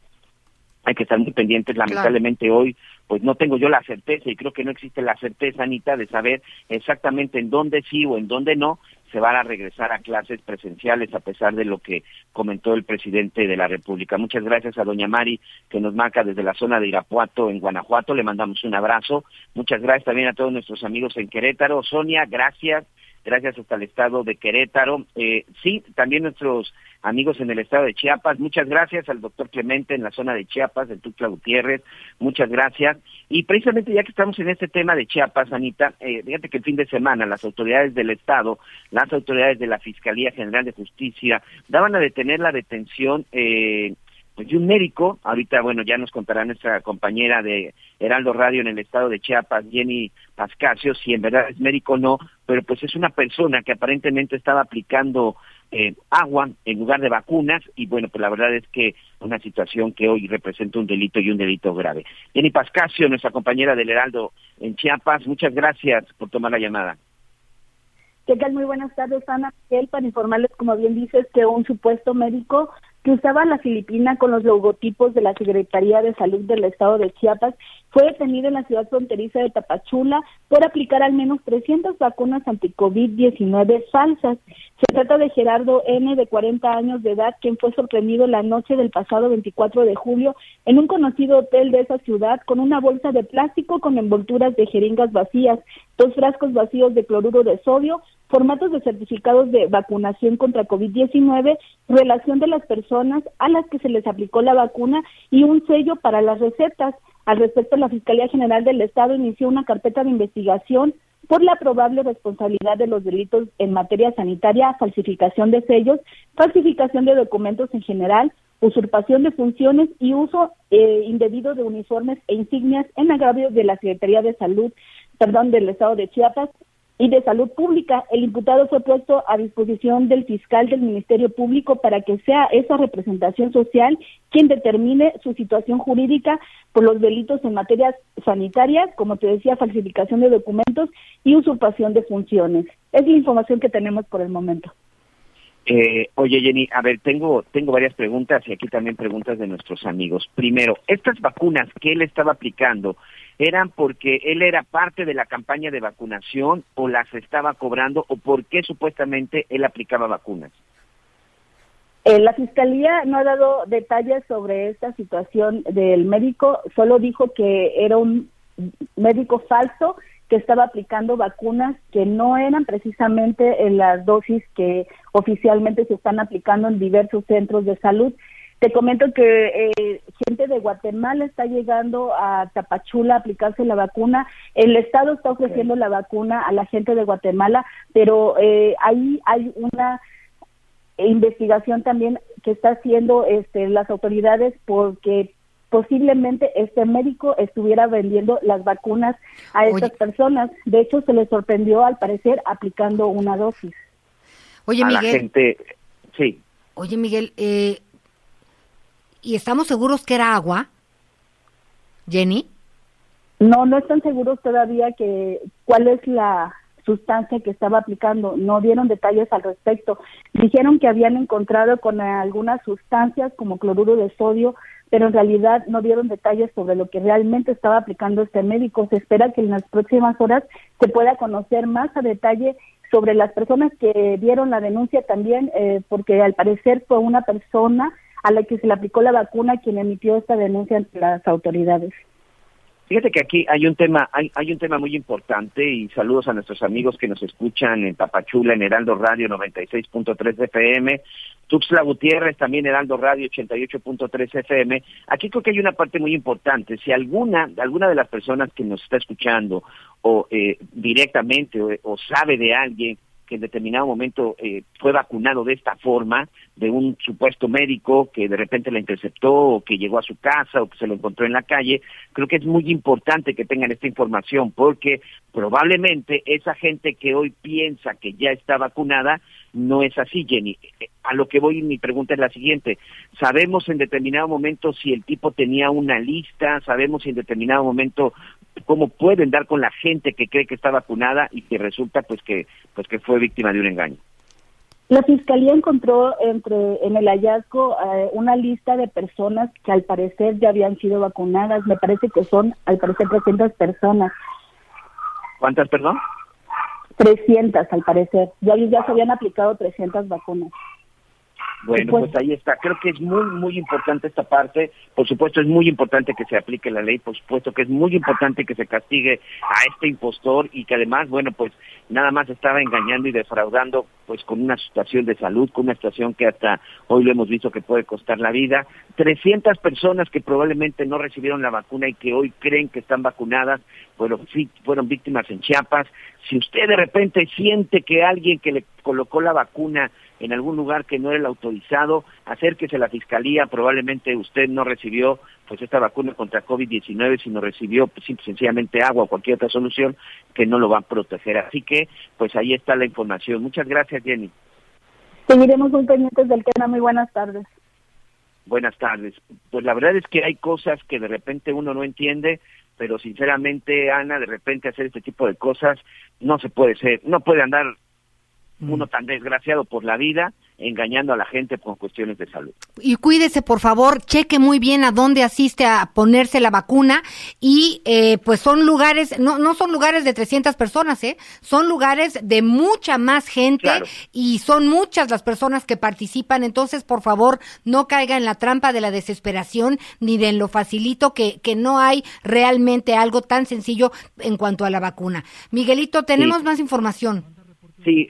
hay que estar muy pendientes. Lamentablemente hoy, pues no tengo yo la certeza y creo que no existe la certeza, Anita, de saber exactamente en dónde sí o en dónde no se van a regresar a clases presenciales a pesar de lo que comentó el presidente de la República. Muchas gracias a doña Mari que nos marca desde la zona de Irapuato en Guanajuato. Le mandamos un abrazo. Muchas gracias también a todos nuestros amigos en Querétaro. Sonia, gracias gracias hasta el estado de Querétaro. Eh, sí, también nuestros amigos en el estado de Chiapas, muchas gracias al doctor Clemente en la zona de Chiapas, de Tuxtla Gutiérrez, muchas gracias. Y precisamente ya que estamos en este tema de Chiapas, Anita, eh, fíjate que el fin de semana las autoridades del estado, las autoridades de la Fiscalía General de Justicia, daban a detener la detención eh, de un médico, ahorita bueno ya nos contará nuestra compañera de Heraldo Radio en el estado de Chiapas, Jenny Pascasio, si en verdad es médico o no, pero pues es una persona que aparentemente estaba aplicando eh, agua en lugar de vacunas y bueno, pues la verdad es que una situación que hoy representa un delito y un delito grave. Jenny Pascasio, nuestra compañera del Heraldo en Chiapas, muchas gracias por tomar la llamada. ¿Qué tal? Muy buenas tardes, Ana. Para informarles, como bien dices, que un supuesto médico que usaba la Filipina con los logotipos de la Secretaría de Salud del Estado de Chiapas, fue detenido en la ciudad fronteriza de Tapachula por aplicar al menos 300 vacunas anti-COVID-19 falsas. Se trata de Gerardo N., de 40 años de edad, quien fue sorprendido la noche del pasado 24 de julio en un conocido hotel de esa ciudad con una bolsa de plástico con envolturas de jeringas vacías, dos frascos vacíos de cloruro de sodio, formatos de certificados de vacunación contra COVID-19, relación de las personas a las que se les aplicó la vacuna y un sello para las recetas. Al respecto, la Fiscalía General del Estado inició una carpeta de investigación por la probable responsabilidad de los delitos en materia sanitaria, falsificación de sellos, falsificación de documentos en general, usurpación de funciones y uso eh, indebido de uniformes e insignias en agravio de la Secretaría de Salud, perdón, del Estado de Chiapas, y de Salud Pública. El imputado fue puesto a disposición del fiscal del Ministerio Público para que sea esa representación social quien determine su situación jurídica por los delitos en materias sanitarias, como te decía, falsificación de documentos y usurpación de funciones. Es la información que tenemos por el momento. Eh, oye Jenny, a ver, tengo tengo varias preguntas y aquí también preguntas de nuestros amigos. Primero, estas vacunas que él estaba aplicando, eran porque él era parte de la campaña de vacunación o las estaba cobrando o por qué supuestamente él aplicaba vacunas? Eh, la fiscalía no ha dado detalles sobre esta situación del médico, solo dijo que era un médico falso que estaba aplicando vacunas que no eran precisamente en las dosis que oficialmente se están aplicando en diversos centros de salud. Te comento que eh, gente de Guatemala está llegando a Tapachula a aplicarse la vacuna. El Estado está ofreciendo la vacuna a la gente de Guatemala, pero eh, ahí hay una investigación también que está haciendo este, las autoridades porque posiblemente este médico estuviera vendiendo las vacunas a estas personas. De hecho, se le sorprendió al parecer aplicando una dosis. Oye, a la Miguel. gente, sí. Oye, Miguel, eh, ¿y estamos seguros que era agua? Jenny. No, no están seguros todavía que cuál es la sustancia que estaba aplicando. No dieron detalles al respecto. Dijeron que habían encontrado con algunas sustancias como cloruro de sodio, pero en realidad no dieron detalles sobre lo que realmente estaba aplicando este médico. Se espera que en las próximas horas se pueda conocer más a detalle sobre las personas que dieron la denuncia también, eh, porque al parecer fue una persona a la que se le aplicó la vacuna quien emitió esta denuncia ante las autoridades. Fíjate que aquí hay un tema, hay, hay un tema muy importante y saludos a nuestros amigos que nos escuchan en Tapachula, en Heraldo Radio 96.3 FM, Tuxtla Gutiérrez, también Heraldo Radio 88.3 FM. Aquí creo que hay una parte muy importante. Si alguna, alguna de las personas que nos está escuchando o eh, directamente o, o sabe de alguien que en determinado momento eh, fue vacunado de esta forma, de un supuesto médico que de repente la interceptó o que llegó a su casa o que se lo encontró en la calle, creo que es muy importante que tengan esta información porque probablemente esa gente que hoy piensa que ya está vacunada no es así, Jenny. A lo que voy, mi pregunta es la siguiente. ¿Sabemos en determinado momento si el tipo tenía una lista? ¿Sabemos si en determinado momento cómo pueden dar con la gente que cree que está vacunada y que resulta pues que pues que fue víctima de un engaño? La fiscalía encontró entre en el hallazgo eh, una lista de personas que al parecer ya habían sido vacunadas. Me parece que son al parecer 300 personas. ¿Cuántas, perdón? 300 al parecer. Ya, ya se habían aplicado 300 vacunas. Bueno, Pues- pues ahí está. Creo que es muy, muy importante esta parte. Por supuesto, es muy importante que se aplique la ley. Por supuesto que es muy importante que se castigue a este impostor y que además, bueno, pues nada más estaba engañando y defraudando, pues con una situación de salud, con una situación que hasta hoy lo hemos visto que puede costar la vida. 300 personas que probablemente no recibieron la vacuna y que hoy creen que están vacunadas, sí, fueron víctimas en Chiapas. Si usted de repente siente que alguien que le colocó la vacuna en algún lugar que no era el autorizado, acérquese a la fiscalía, probablemente usted no recibió pues esta vacuna contra COVID-19, sino recibió pues, simple sencillamente agua o cualquier otra solución que no lo va a proteger. Así que, pues ahí está la información. Muchas gracias, Jenny. Seguiremos muy pendientes del tema. Muy buenas tardes. Buenas tardes. Pues la verdad es que hay cosas que de repente uno no entiende, pero sinceramente, Ana, de repente hacer este tipo de cosas no se puede ser, no puede andar uno tan desgraciado por la vida engañando a la gente con cuestiones de salud. Y cuídese, por favor, cheque muy bien a dónde asiste a ponerse la vacuna y eh, pues son lugares, no, no son lugares de 300 personas, ¿eh? Son lugares de mucha más gente Claro. y son muchas las personas que participan, entonces por favor no caiga en la trampa de la desesperación ni de en lo facilito que, que no hay realmente algo tan sencillo en cuanto a la vacuna. Miguelito, tenemos Sí. más información. Sí,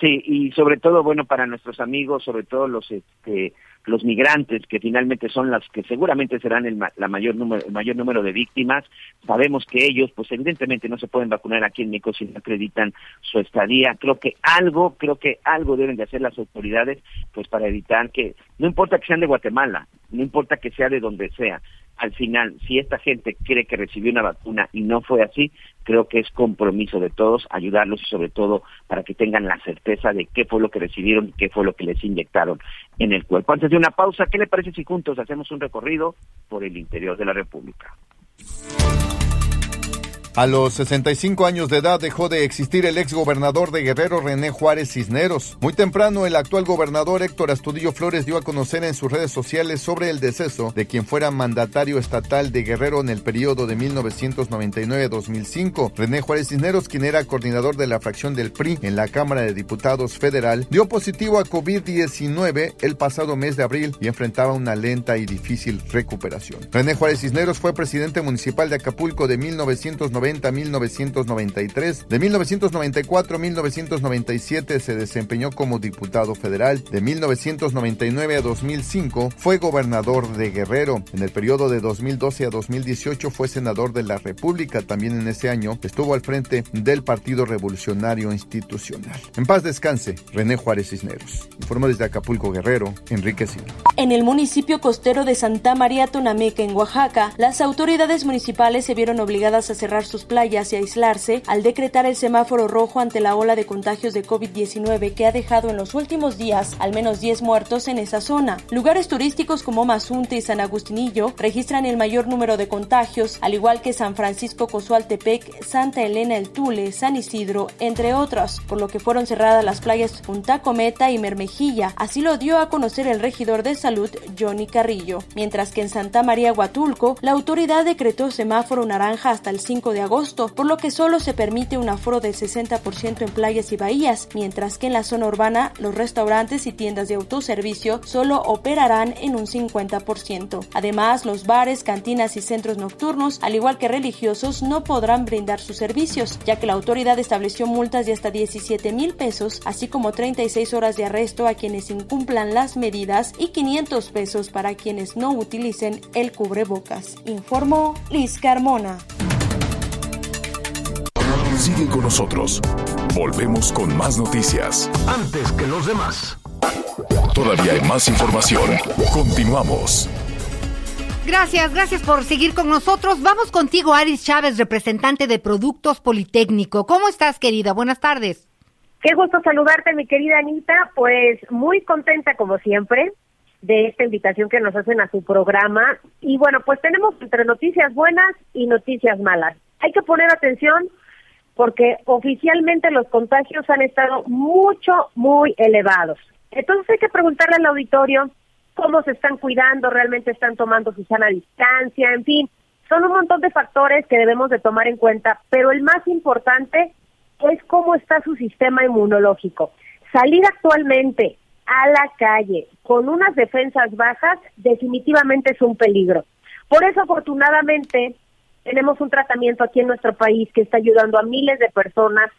sí, y sobre todo, bueno, para nuestros amigos, sobre todo los este, los migrantes, que finalmente son las que seguramente serán el, la mayor número, el mayor número de víctimas, sabemos que ellos, pues evidentemente no se pueden vacunar aquí en México si no acreditan su estadía. Creo que algo, creo que algo deben de hacer las autoridades, pues para evitar que, no importa que sean de Guatemala, no importa que sea de donde sea, al final, si esta gente cree que recibió una vacuna y no fue así, creo que es compromiso de todos ayudarlos y sobre todo para que tengan la certeza de qué fue lo que recibieron y qué fue lo que les inyectaron en el cuerpo. Antes de una pausa, ¿qué le parece si juntos hacemos un recorrido por el interior de la República? A los 65 años de edad dejó de existir el ex gobernador de Guerrero René Juárez Cisneros. Muy temprano el actual gobernador Héctor Astudillo Flores dio a conocer en sus redes sociales sobre el deceso de quien fuera mandatario estatal de Guerrero en el periodo de 1999-2005. René Juárez Cisneros, quien era coordinador de la fracción del PRI en la Cámara de Diputados Federal, dio positivo a COVID-19 el pasado mes de abril y enfrentaba una lenta y difícil recuperación. René Juárez Cisneros fue presidente municipal de Acapulco de 1990 1990 a 1993. De 1994 a 1997 se desempeñó como diputado federal. De 1999 a 2005 fue gobernador de Guerrero. En el periodo de 2012 a 2018 fue senador de la República. También en ese año estuvo al frente del Partido Revolucionario Institucional. En paz descanse, René Juárez Cisneros. Informa desde Acapulco Guerrero, Enrique Silva. En el municipio costero de Santa María Tonameca, en Oaxaca, las autoridades municipales se vieron obligadas a cerrar sus playas y aislarse al decretar el semáforo rojo ante la ola de contagios de COVID-19 que ha dejado en los últimos días al menos 10 muertos en esa zona. Lugares turísticos como Mazunte y San Agustinillo registran el mayor número de contagios, al igual que San Francisco Cozualtepec, Santa Elena el Tule, San Isidro, entre otros, por lo que fueron cerradas las playas Punta Cometa y Mermejilla. Así lo dio a conocer el regidor de salud, Johnny Carrillo. Mientras que en Santa María Huatulco, la autoridad decretó semáforo naranja hasta el 5 de agosto, por lo que solo se permite un aforo del 60% en playas y bahías, mientras que en la zona urbana los restaurantes y tiendas de autoservicio solo operarán en un 50%. Además, los bares, cantinas y centros nocturnos, al igual que religiosos, no podrán brindar sus servicios, ya que la autoridad estableció multas de hasta 17 mil pesos, así como 36 horas de arresto a quienes incumplan las medidas y 500 pesos para quienes no utilicen el cubrebocas. Informó Liz Carmona. Sigue con nosotros. Volvemos con más noticias. Antes que los demás. Todavía hay más información. Continuamos. Gracias, gracias por seguir con nosotros. Vamos contigo, Aris Chávez, representante de Productos Politécnico. ¿Cómo estás, querida? Buenas tardes. Qué gusto saludarte, mi querida Anita. Pues muy contenta, como siempre, de esta invitación que nos hacen a su programa. Y bueno, pues tenemos entre noticias buenas y noticias malas. Hay que poner atención porque oficialmente los contagios han estado mucho, muy elevados. Entonces hay que preguntarle al auditorio cómo se están cuidando, realmente están tomando su sana distancia, en fin, son un montón de factores que debemos de tomar en cuenta, pero el más importante es cómo está su sistema inmunológico. Salir actualmente a la calle con unas defensas bajas definitivamente es un peligro. Por eso, afortunadamente, tenemos un tratamiento aquí en nuestro país que está ayudando a miles de personas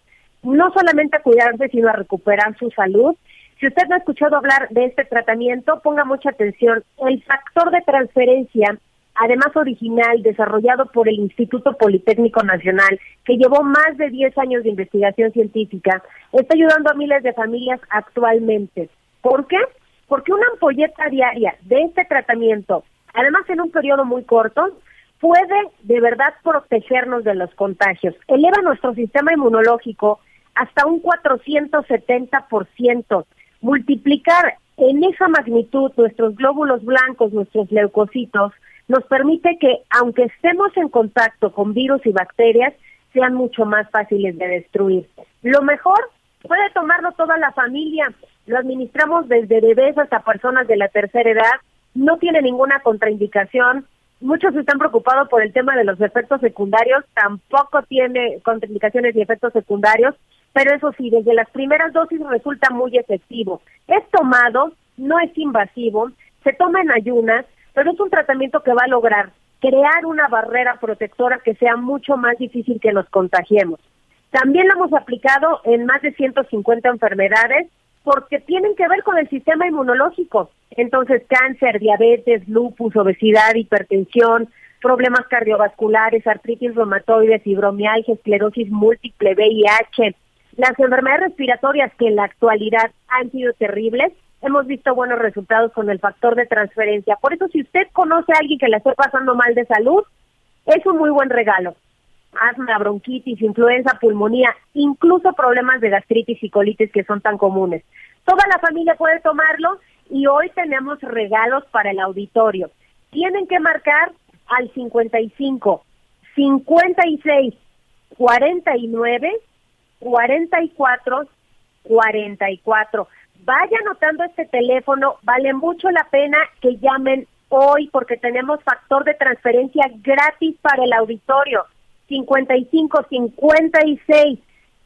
no solamente a cuidarse, sino a recuperar su salud. Si usted no ha escuchado hablar de este tratamiento, ponga mucha atención. El factor de transferencia, además original, desarrollado por el Instituto Politécnico Nacional, que llevó más de 10 años de investigación científica, está ayudando a miles de familias actualmente. ¿Por qué? Porque una ampolleta diaria de este tratamiento, además en un periodo muy corto, puede de verdad protegernos de los contagios. Eleva nuestro sistema inmunológico hasta un 470%. Multiplicar en esa magnitud nuestros glóbulos blancos, nuestros leucocitos, nos permite que, aunque estemos en contacto con virus y bacterias, sean mucho más fáciles de destruir. Lo mejor puede tomarlo toda la familia. Lo administramos desde bebés hasta personas de la tercera edad. No tiene ninguna contraindicación. Muchos están preocupados por el tema de los efectos secundarios. Tampoco tiene contraindicaciones y efectos secundarios. Pero eso sí, desde las primeras dosis resulta muy efectivo. Es tomado, no es invasivo, se toma en ayunas, pero es un tratamiento que va a lograr crear una barrera protectora que sea mucho más difícil que nos contagiemos. También lo hemos aplicado en más de 150 enfermedades porque tienen que ver con el sistema inmunológico. Entonces, cáncer, diabetes, lupus, obesidad, hipertensión, problemas cardiovasculares, artritis reumatoide, fibromialgia, esclerosis múltiple, VIH, las enfermedades respiratorias que en la actualidad han sido terribles, hemos visto buenos resultados con el factor de transferencia. Por eso, si usted conoce a alguien que le esté pasando mal de salud, es un muy buen regalo. Asma, bronquitis, influenza, pulmonía, incluso problemas de gastritis y colitis que son tan comunes. Toda la familia puede tomarlo y hoy tenemos regalos para el auditorio. Tienen que marcar al 55 56 49 44 44. Vaya anotando este teléfono, vale mucho la pena que llamen hoy porque tenemos factor de transferencia gratis para el auditorio. 55 56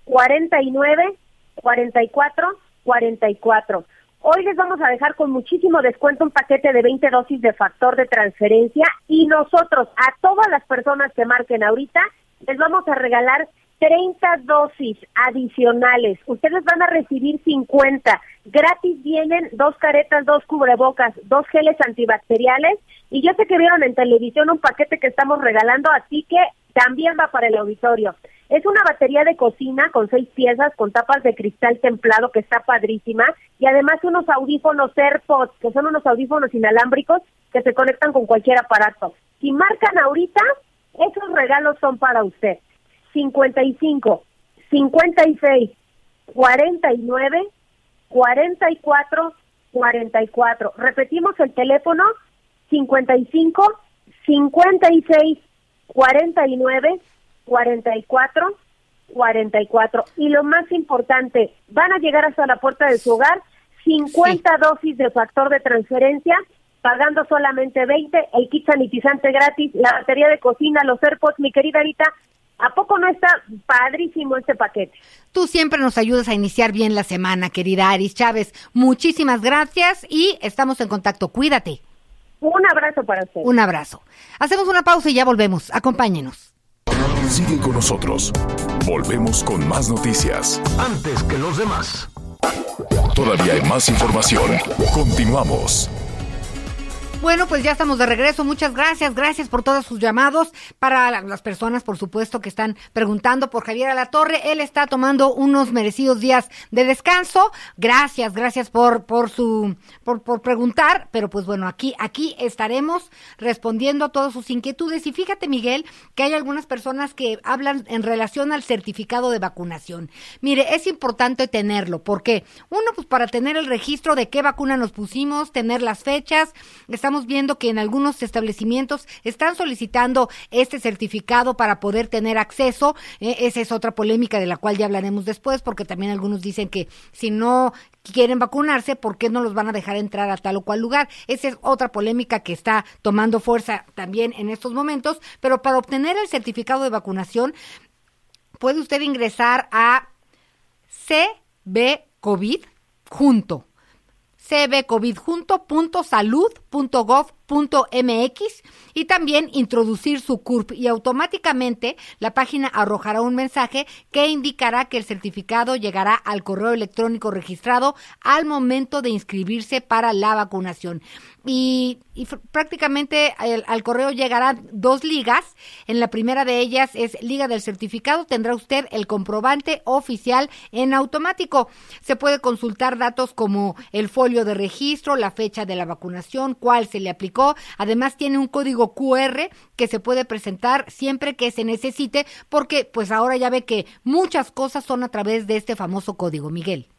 49 44 44. Hoy les vamos a dejar con muchísimo descuento un paquete de 20 dosis de factor de transferencia y nosotros a todas las personas que marquen ahorita les vamos a regalar 30 dosis adicionales. Ustedes van a recibir 50. Gratis vienen dos caretas, dos cubrebocas, dos geles antibacteriales. Y yo sé que vieron en televisión un paquete que estamos regalando, así que también va para el auditorio. Es una batería de cocina con seis piezas, con tapas de cristal templado que está padrísima y además unos audífonos AirPods, que son unos audífonos inalámbricos que se conectan con cualquier aparato. Si marcan ahorita, esos regalos son para usted. 55, 56, 49, 44, 44. Repetimos el teléfono 55, 56, 49, 44, 44. Y lo más importante, van a llegar hasta la puerta de su hogar 50 dosis de factor de transferencia, pagando solamente 20, el kit sanitizante gratis, la batería de cocina, los AirPods, mi querida Anita, ¿A poco no está padrísimo este paquete? Tú siempre nos ayudas a iniciar bien la semana, querida Aris Chávez. Muchísimas gracias y estamos en contacto. Cuídate. Un abrazo para usted. Un abrazo. Hacemos una pausa y ya volvemos. Acompáñenos. Sigue con nosotros. Volvemos con más noticias. Antes que los demás. Todavía hay más información. Continuamos. Bueno, pues ya estamos de regreso. Muchas gracias. Gracias por todos sus llamados. Para las personas, por supuesto, que están preguntando por Javier Alatorre. Él está tomando unos merecidos días de descanso. Gracias, gracias por, por su, por, por preguntar. Pero pues bueno, aquí, aquí estaremos respondiendo a todas sus inquietudes. Y fíjate, Miguel, que hay algunas personas que hablan en relación al certificado de vacunación. Mire, es importante tenerlo. porque Uno, pues para tener el registro de qué vacuna nos pusimos, tener las fechas. Está estamos viendo que en algunos establecimientos están solicitando este certificado para poder tener acceso. Eh, esa es otra polémica de la cual ya hablaremos después, porque también algunos dicen que si no quieren vacunarse, ¿por qué no los van a dejar entrar a tal o cual lugar? Esa es otra polémica que está tomando fuerza también en estos momentos, pero para obtener el certificado de vacunación puede usted ingresar a CB COVID junto cbcovidjunto.salud.gov cbcovidjunto.salud.gov.mx y también introducir su CURP y automáticamente la página arrojará un mensaje que indicará que el certificado llegará al correo electrónico registrado al momento de inscribirse para la vacunación y, prácticamente al, correo llegarán dos ligas. En la primera de ellas es Liga del Certificado. Tendrá usted el comprobante oficial en automático. Se puede consultar datos como el folio de registro, la fecha de la vacunación, cuál se le aplicó. Además tiene un código QR que se puede presentar siempre que se necesite porque pues ahora ya ve que muchas cosas son a través de este famoso código. Miguel.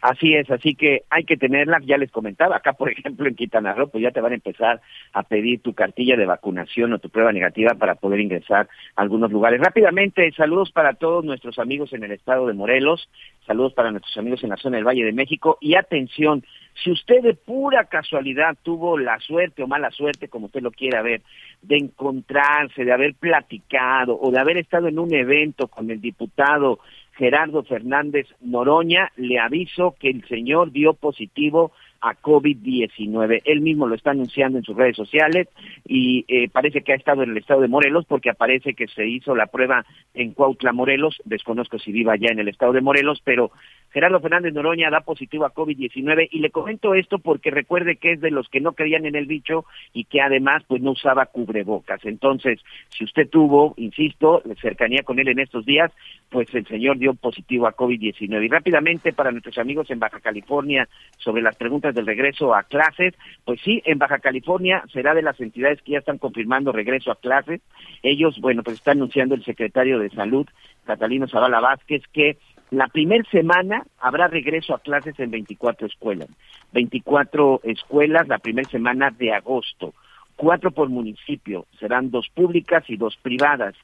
Así es, así que hay que tenerla, ya les comentaba, acá por ejemplo en Quintana Roo, pues ya te van a empezar a pedir tu cartilla de vacunación o tu prueba negativa para poder ingresar a algunos lugares. Rápidamente, saludos para todos nuestros amigos en el estado de Morelos, saludos para nuestros amigos en la zona del Valle de México y atención, si usted de pura casualidad tuvo la suerte o mala suerte, como usted lo quiera ver, de encontrarse, de haber platicado o de haber estado en un evento con el diputado Gerardo Fernández Noroña, le aviso que el señor dio positivo a COVID-19. Él mismo lo está anunciando en sus redes sociales y eh, parece que ha estado en el estado de Morelos porque aparece que se hizo la prueba en Cuautla, Morelos. Desconozco si viva ya en el estado de Morelos, pero Gerardo Fernández Noroña da positivo a COVID-19 y le comento esto porque recuerde que es de los que no creían en el bicho y que además pues no usaba cubrebocas. Entonces, si usted tuvo, insisto, cercanía con él en estos días, pues el señor dio positivo a COVID-19. Y rápidamente para nuestros amigos en Baja California sobre las preguntas del regreso a clases, pues sí, en Baja California será de las entidades que ya están confirmando regreso a clases. Ellos, bueno, pues está anunciando el secretario de Salud, Catalino Zavala Vázquez, que la primera semana habrá regreso a clases en 24 escuelas. 24 escuelas la primera semana de agosto. Cuatro por municipio. Serán dos públicas y dos privadas.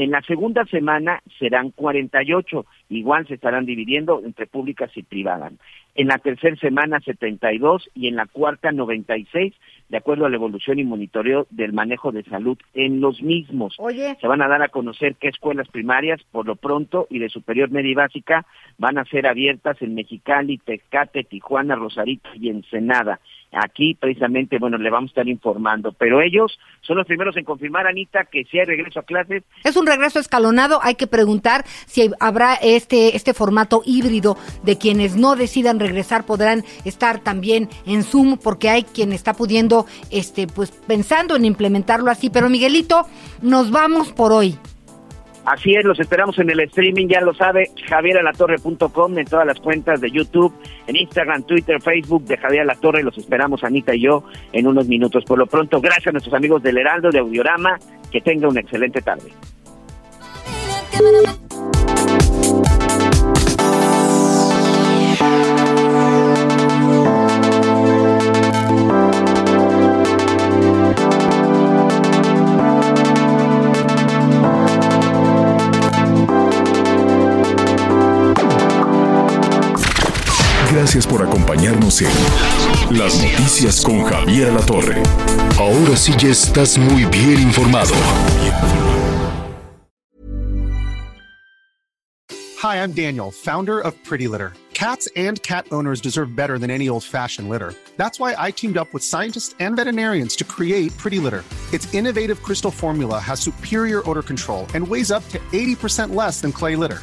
En la segunda semana serán 48, igual se estarán dividiendo entre públicas y privadas. En la tercera semana 72 y en la cuarta 96 de acuerdo a la evolución y monitoreo del manejo de salud en los mismos. Oye. Se van a dar a conocer qué escuelas primarias, por lo pronto, y de superior media y básica, van a ser abiertas en Mexicali, Tecate, Tijuana, Rosarito y Ensenada. Aquí, precisamente, bueno, le vamos a estar informando. Pero ellos son los primeros en confirmar, Anita, que si hay regreso a clases. Es un regreso escalonado. Hay que preguntar si habrá este, este formato híbrido de quienes no decidan regresar podrán estar también en Zoom, porque hay quien está pudiendo, este, pues pensando en implementarlo así. Pero Miguelito, nos vamos por hoy. Así es, los esperamos en el streaming, ya lo sabe, javieralatorre.com, en todas las cuentas de YouTube, en Instagram, Twitter, Facebook de Javier La Torre, los esperamos Anita y yo en unos minutos. Por lo pronto, gracias a nuestros amigos del Heraldo, de Audiorama, que tenga una excelente tarde. Gracias por acompañarnos en Las Noticias con Javier La Torre. Ahora sí ya estás muy bien informado. Hi, I'm Daniel, founder of Pretty Litter. Cats and cat owners deserve better than any old-fashioned litter. That's why I teamed up with scientists and veterinarians to create Pretty Litter. Its innovative crystal formula has superior odor control and weighs up to 80% less than clay litter.